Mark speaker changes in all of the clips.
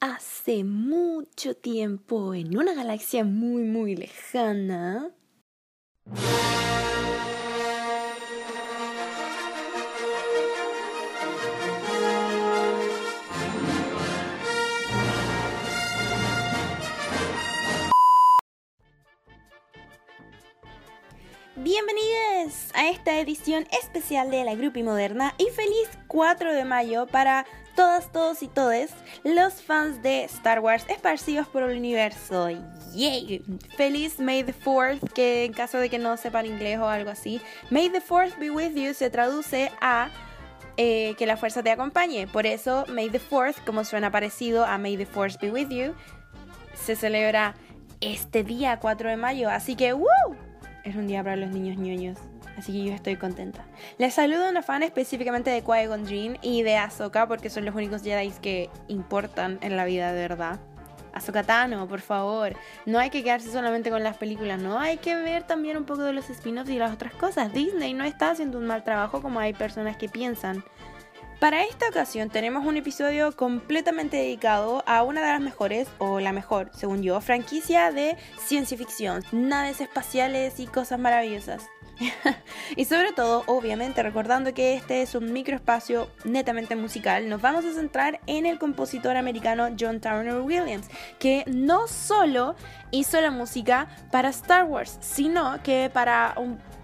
Speaker 1: hace mucho tiempo, en una galaxia muy, muy lejana. Bienvenidos a esta edición especial de la Grupi Moderna y feliz 4 de mayo para todas, todos y todes los fans de Star Wars esparcidos por el universo. ¡Yay! Feliz May the 4th, que en caso de que no sepan inglés o algo así, May the 4th be with you se traduce a eh, que la fuerza te acompañe. Por eso, May the 4th, como suena parecido a May the Force be with you, se celebra este día 4 de mayo. Así que, ¡woo! Es un día para los niños ñoños. Así que yo estoy contenta. Les saludo a una fan específicamente de Qui-Gon Jinn y de Ahsoka porque son los únicos Jedi que importan en la vida de verdad. Ahsoka Tano, por favor. No hay que quedarse solamente con las películas, no. Hay que ver también un poco de los spin-offs y las otras cosas. Disney no está haciendo un mal trabajo como hay personas que piensan. Para esta ocasión tenemos un episodio completamente dedicado a una de las mejores, o la mejor, según yo, franquicia de ciencia ficción, naves espaciales y cosas maravillosas. y sobre todo, obviamente, recordando que este es un microespacio netamente musical, nos vamos a centrar en el compositor americano John Turner Williams, que no solo hizo la música para Star Wars, sino que para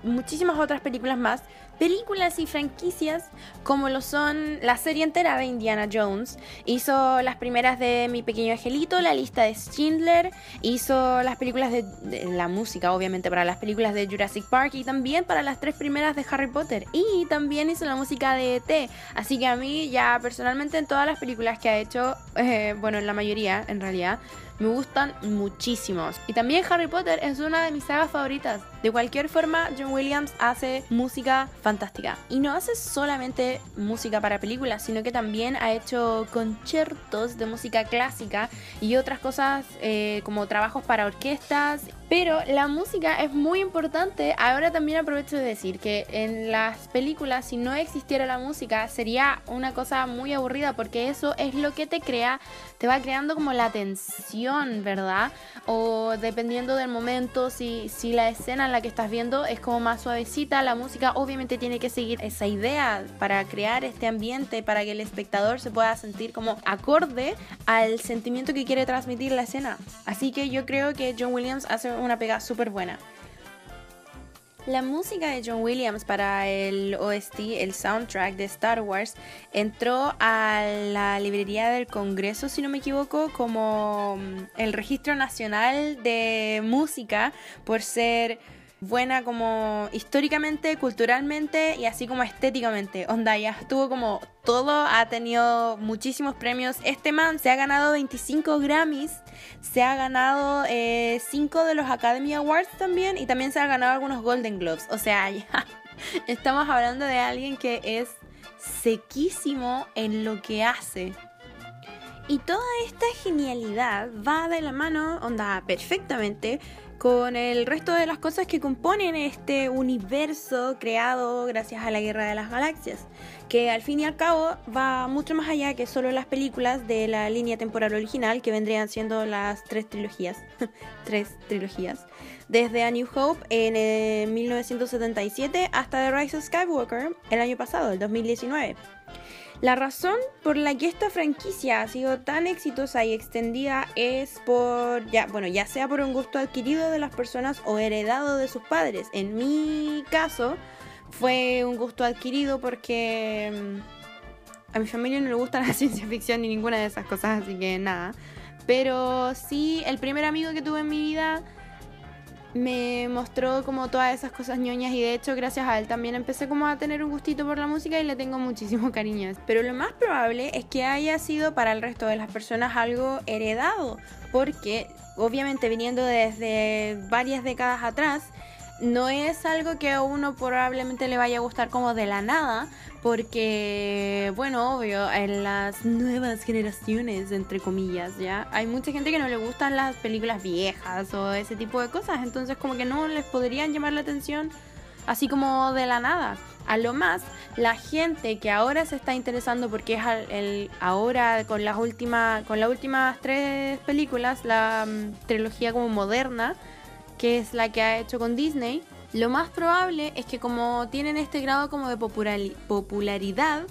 Speaker 1: muchísimas otras películas más películas y franquicias como lo son la serie entera de Indiana Jones. Hizo las primeras de Mi Pequeño Angelito, la lista de Schindler, hizo las películas de, la música, obviamente, para las películas de Jurassic Park y también para las tres primeras de Harry Potter. Y también hizo la música de ET. Así que a mí ya personalmente en todas las películas que ha hecho, eh, bueno, en la mayoría en realidad, me gustan muchísimos. Y también Harry Potter es una de mis sagas favoritas. De cualquier forma, John Williams hace música fantástica. Y no hace solamente música para películas, sino que también ha hecho conciertos de música clásica y otras cosas eh, como trabajos para orquestas. Pero la música es muy importante. Ahora también aprovecho de decir que en las películas, si no existiera la música, sería una cosa muy aburrida porque eso es lo que te crea, te va creando como la tensión, ¿verdad? O dependiendo del momento, si, si la escena en la que estás viendo es como más suavecita, la música obviamente tiene que seguir esa idea para crear este ambiente, para que el espectador se pueda sentir como acorde al sentimiento que quiere transmitir la escena. Así que yo creo que John Williams hace una pega súper buena. La música de John Williams para el OST, el soundtrack de Star Wars, entró a la librería del Congreso, si no me equivoco, como mm, el registro nacional de música por ser buena como históricamente, culturalmente y así como estéticamente. Onda, ya estuvo como todo, ha tenido muchísimos premios. Este man se ha ganado 25 Grammys, se ha ganado 5 eh, de los Academy Awards también y también se ha ganado algunos Golden Globes. O sea, ya estamos hablando de alguien que es sequísimo en lo que hace. Y toda esta genialidad va de la mano, onda, perfectamente con el resto de las cosas que componen este universo creado gracias a la Guerra de las Galaxias, que al fin y al cabo va mucho más allá que solo las películas de la línea temporal original, que vendrían siendo las tres trilogías, tres trilogías, desde A New Hope en 1977 eh, hasta The Rise of Skywalker el año pasado, el 2019. La razón por la que esta franquicia ha sido tan exitosa y extendida es por, ya, bueno, ya sea por un gusto adquirido de las personas o heredado de sus padres. En mi caso fue un gusto adquirido porque mm, a mi familia no le gusta la ciencia ficción ni ninguna de esas cosas, así que nada. Pero sí, el primer amigo que tuve en mi vida me mostró como todas esas cosas ñoñas y de hecho gracias a él también empecé como a tener un gustito por la música y le tengo muchísimo cariño. Pero lo más probable es que haya sido para el resto de las personas algo heredado, porque obviamente viniendo desde varias décadas atrás, no es algo que a uno probablemente le vaya a gustar como de la nada, porque, bueno, obvio, en las nuevas generaciones, entre comillas, ya, hay mucha gente que no le gustan las películas viejas o ese tipo de cosas, entonces como que no les podrían llamar la atención así como de la nada. A lo más, la gente que ahora se está interesando porque es el, ahora con las últimas con las últimas tres películas, la mm, trilogía como moderna, que es la que ha hecho con Disney, lo más probable es que como tienen este grado como de popularidad,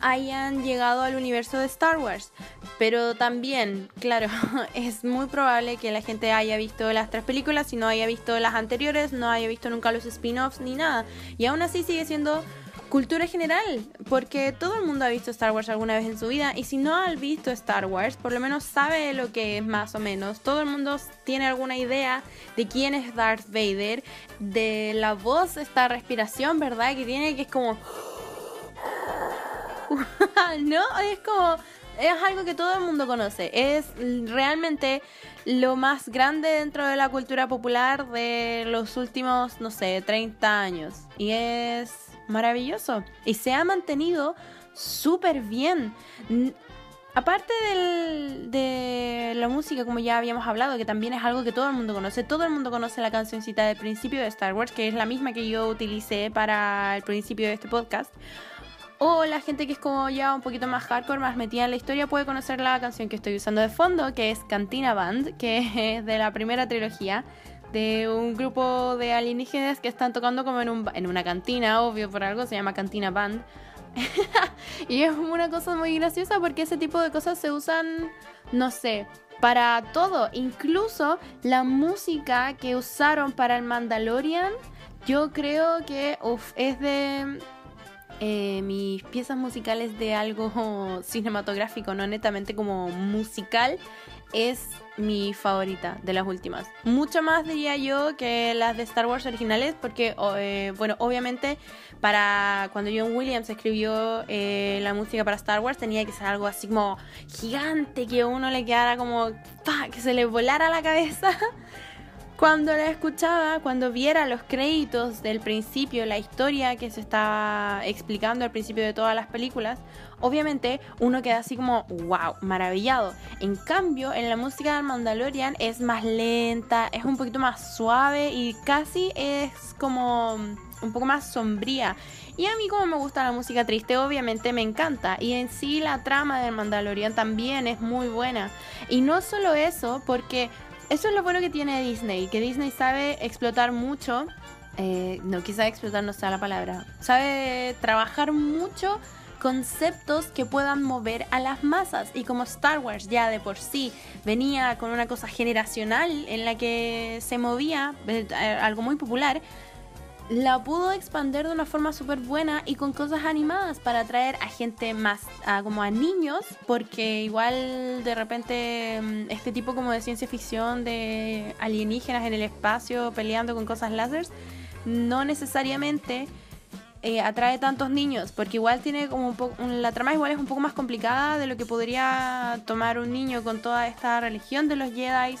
Speaker 1: hayan llegado al universo de Star Wars. Pero también, claro, es muy probable que la gente haya visto las tres películas y no haya visto las anteriores, no haya visto nunca los spin-offs ni nada. Y aún así sigue siendo cultura general, porque todo el mundo ha visto Star Wars alguna vez en su vida y si no ha visto Star Wars, por lo menos sabe lo que es más o menos. Todo el mundo tiene alguna idea de quién es Darth Vader, de la voz, esta respiración, ¿verdad? Que tiene que es como ¿no? Es como, es algo que todo el mundo conoce. Es realmente lo más grande dentro de la cultura popular de los últimos, no sé, 30 años. Y es maravilloso. Y se ha mantenido súper bien. Aparte de la música, como ya habíamos hablado, que también es algo que todo el mundo conoce, todo el mundo conoce la cancioncita del principio de Star Wars, que es la misma que yo utilicé para el principio de este podcast. O la gente que es como ya un poquito más hardcore, más metida en la historia, puede conocer la canción que estoy usando de fondo, que es Cantina Band, que es de la primera trilogía, de un grupo de alienígenas que están tocando como en, un, en una cantina, obvio por algo, se llama Cantina Band. y es una cosa muy graciosa porque ese tipo de cosas se usan, no sé, para todo. Incluso la música que usaron para el Mandalorian, yo creo que es de eh, mis piezas musicales de algo cinematográfico, no netamente como musical, es mi favorita de las últimas. Mucho más diría yo que las de Star Wars originales, porque, eh, bueno, obviamente para cuando John Williams escribió eh, la música para Star Wars tenía que ser algo así como gigante, que uno le quedara como, que se le volara la cabeza. Cuando la escuchaba, cuando viera los créditos del principio, la historia que se estaba explicando al principio de todas las películas, obviamente uno queda así como, wow, maravillado. En cambio, en la música del Mandalorian es más lenta, es un poquito más suave y casi es como un poco más sombría. Y a mí como me gusta la música triste, obviamente me encanta. Y en sí la trama del Mandalorian también es muy buena. Y no solo eso, porque eso es lo bueno que tiene Disney, que Disney sabe explotar mucho. Eh, no, quizá explotar no sea la palabra. Sabe trabajar mucho conceptos que puedan mover a las masas. Y como Star Wars ya de por sí venía con una cosa generacional en la que se movía, eh, algo muy popular, la pudo expandir de una forma súper buena y con cosas animadas para atraer a gente más, como a niños, porque igual de repente mm, este tipo como de ciencia ficción de alienígenas en el espacio peleando con cosas láseres, no necesariamente eh, atrae tantos niños, porque igual tiene como un poco, la trama igual es un poco más complicada de lo que podría tomar un niño con toda esta religión de los Jedi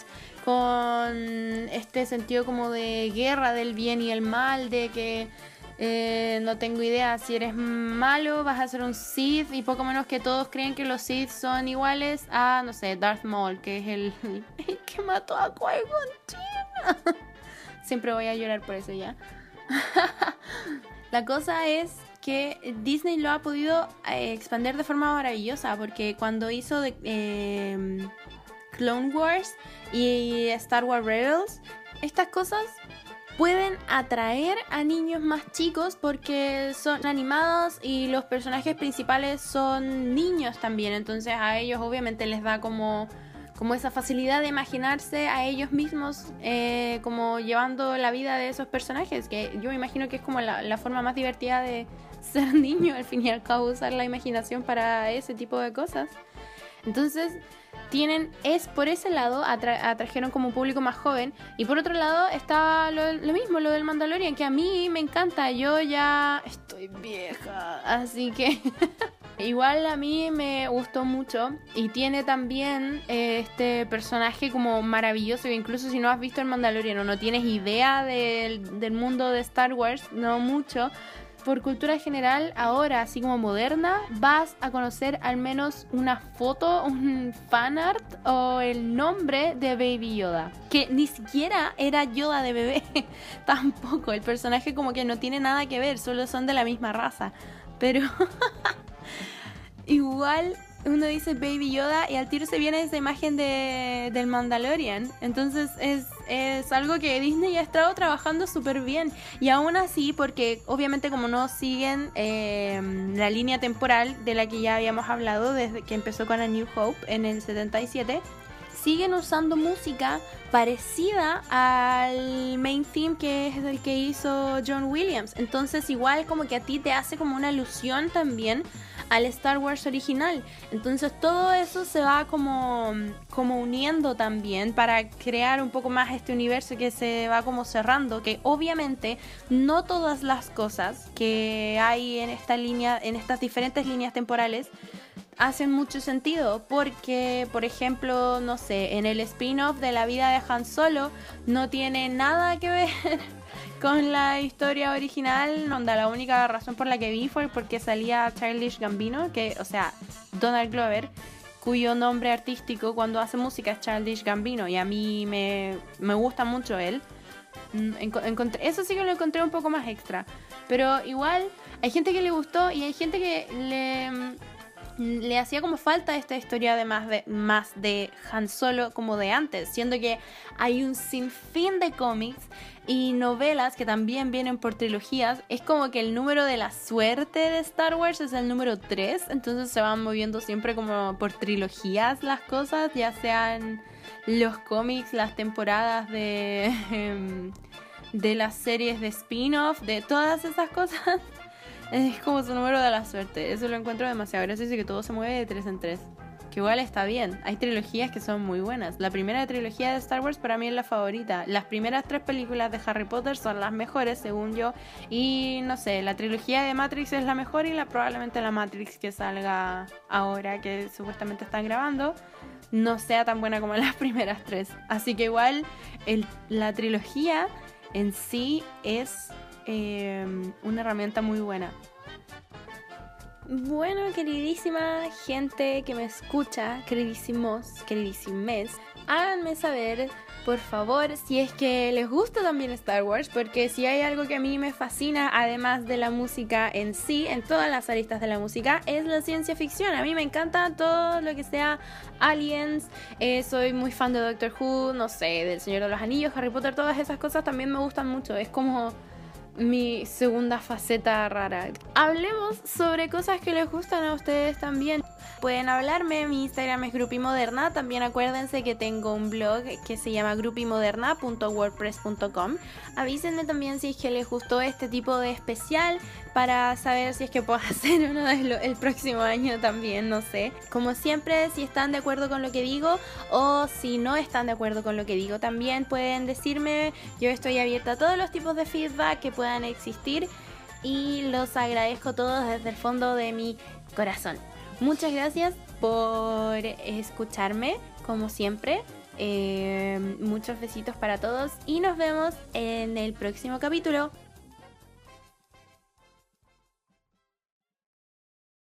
Speaker 1: con este sentido como de guerra del bien y el mal, de que eh, no tengo idea, si eres malo vas a ser un Sith y poco menos que todos creen que los Sith son iguales a, no sé, Darth Maul, que es el, que mató a Qui-Gon Siempre voy a llorar por eso ya. La cosa es que Disney lo ha podido eh, expandir de forma maravillosa, porque cuando hizo eh, Clone Wars y Star Wars Rebels, estas cosas pueden atraer a niños más chicos porque son animados y los personajes principales son niños también, entonces a ellos obviamente les da como, como esa facilidad de imaginarse a ellos mismos eh, como llevando la vida de esos personajes, que yo imagino que es como la, la forma más divertida de ser niño, al fin y al cabo usar la imaginación para ese tipo de cosas. Entonces, tienen, es por ese lado, atrajeron como público más joven. Y por otro lado está lo, mismo, lo del Mandalorian, que a mí me encanta. Yo ya estoy vieja, así que igual a mí me gustó mucho. Y tiene también eh, este personaje como maravilloso, incluso si no has visto el Mandalorian o no tienes idea del, del mundo de Star Wars, no mucho por cultura general, ahora, así como moderna, vas a conocer al menos una foto, un fanart o el nombre de Baby Yoda. Que ni siquiera era Yoda de bebé, tampoco. El personaje como que no tiene nada que ver, solo son de la misma raza. Pero igual uno dice Baby Yoda y al tiro se viene esa imagen de, del Mandalorian. Entonces es, es algo que Disney ha estado trabajando súper bien. Y aún así, porque obviamente como no siguen eh, la línea temporal de la que ya habíamos hablado desde que empezó con A New Hope en el 77, siguen usando música parecida al main theme que es el que hizo John Williams. Entonces igual como que a ti te hace como una alusión también al Star Wars original. Entonces todo eso se va como, como uniendo también para crear un poco más este universo que se va como cerrando, que obviamente no todas las cosas que hay en esta línea, en estas diferentes líneas temporales, hacen mucho sentido porque, por ejemplo, no sé, en el spin-off de la vida de Han Solo no tiene nada que ver con la historia original, donde la única razón por la que vi fue porque salía Childish Gambino, que, o sea, Donald Glover, cuyo nombre artístico cuando hace música es Childish Gambino, y a mí me, me gusta mucho él. Mm, eso sí que lo encontré un poco más extra. Pero igual, hay gente que le gustó y hay gente que le le hacía como falta esta historia de más de más de Han Solo como de antes, siendo que hay un sinfín de cómics y novelas que también vienen por trilogías. Es como que el número de la suerte de Star Wars es el número 3, entonces se van moviendo siempre como por trilogías las cosas, ya sean los cómics, las temporadas de em, de las series de spin-off, de todas esas cosas. Es como su número de la suerte. Eso lo encuentro demasiado gracioso y que todo se mueve de tres en tres. Que igual está bien. Hay trilogías que son muy buenas. La primera trilogía de Star Wars para mí es la favorita. Las primeras tres películas de Harry Potter son las mejores, según yo. Y no sé, la trilogía de Matrix es la mejor y la probablemente la Matrix que salga ahora, que supuestamente están grabando, no sea tan buena como las primeras tres. Así que igual el, la trilogía en sí es Em, una herramienta muy buena. Bueno, queridísima gente que me escucha, queridísimos, queridísimes, háganme saber por favor, si es que les gusta también Star Wars, porque si hay algo que a mí me fascina, además de la música en sí, en todas las aristas de la música, es la ciencia ficción. A mí me encanta todo lo que sea aliens, eh, soy muy fan de Doctor Who, no sé, del Señor de los Anillos, Harry Potter, todas esas cosas también me gustan mucho. Es como mi segunda faceta rara. Hablemos sobre cosas que les gustan a ustedes también. Pueden hablarme, mi Instagram es grupimoderna. También acuérdense que tengo un blog que se llama grupimoderna.wordpress.com. Avísenme también si es que les gustó este tipo de especial para saber si es que puedo hacer uno el próximo año también, no sé. Como siempre, si están de acuerdo con lo que digo o si no están de acuerdo con lo que digo, también pueden decirme. Yo estoy abierta a todos los tipos de feedback que puedan existir y los agradezco todos desde el fondo de mi corazón. Muchas gracias por escucharme, como siempre. Eh, muchos besitos para todos y nos vemos en el próximo capítulo.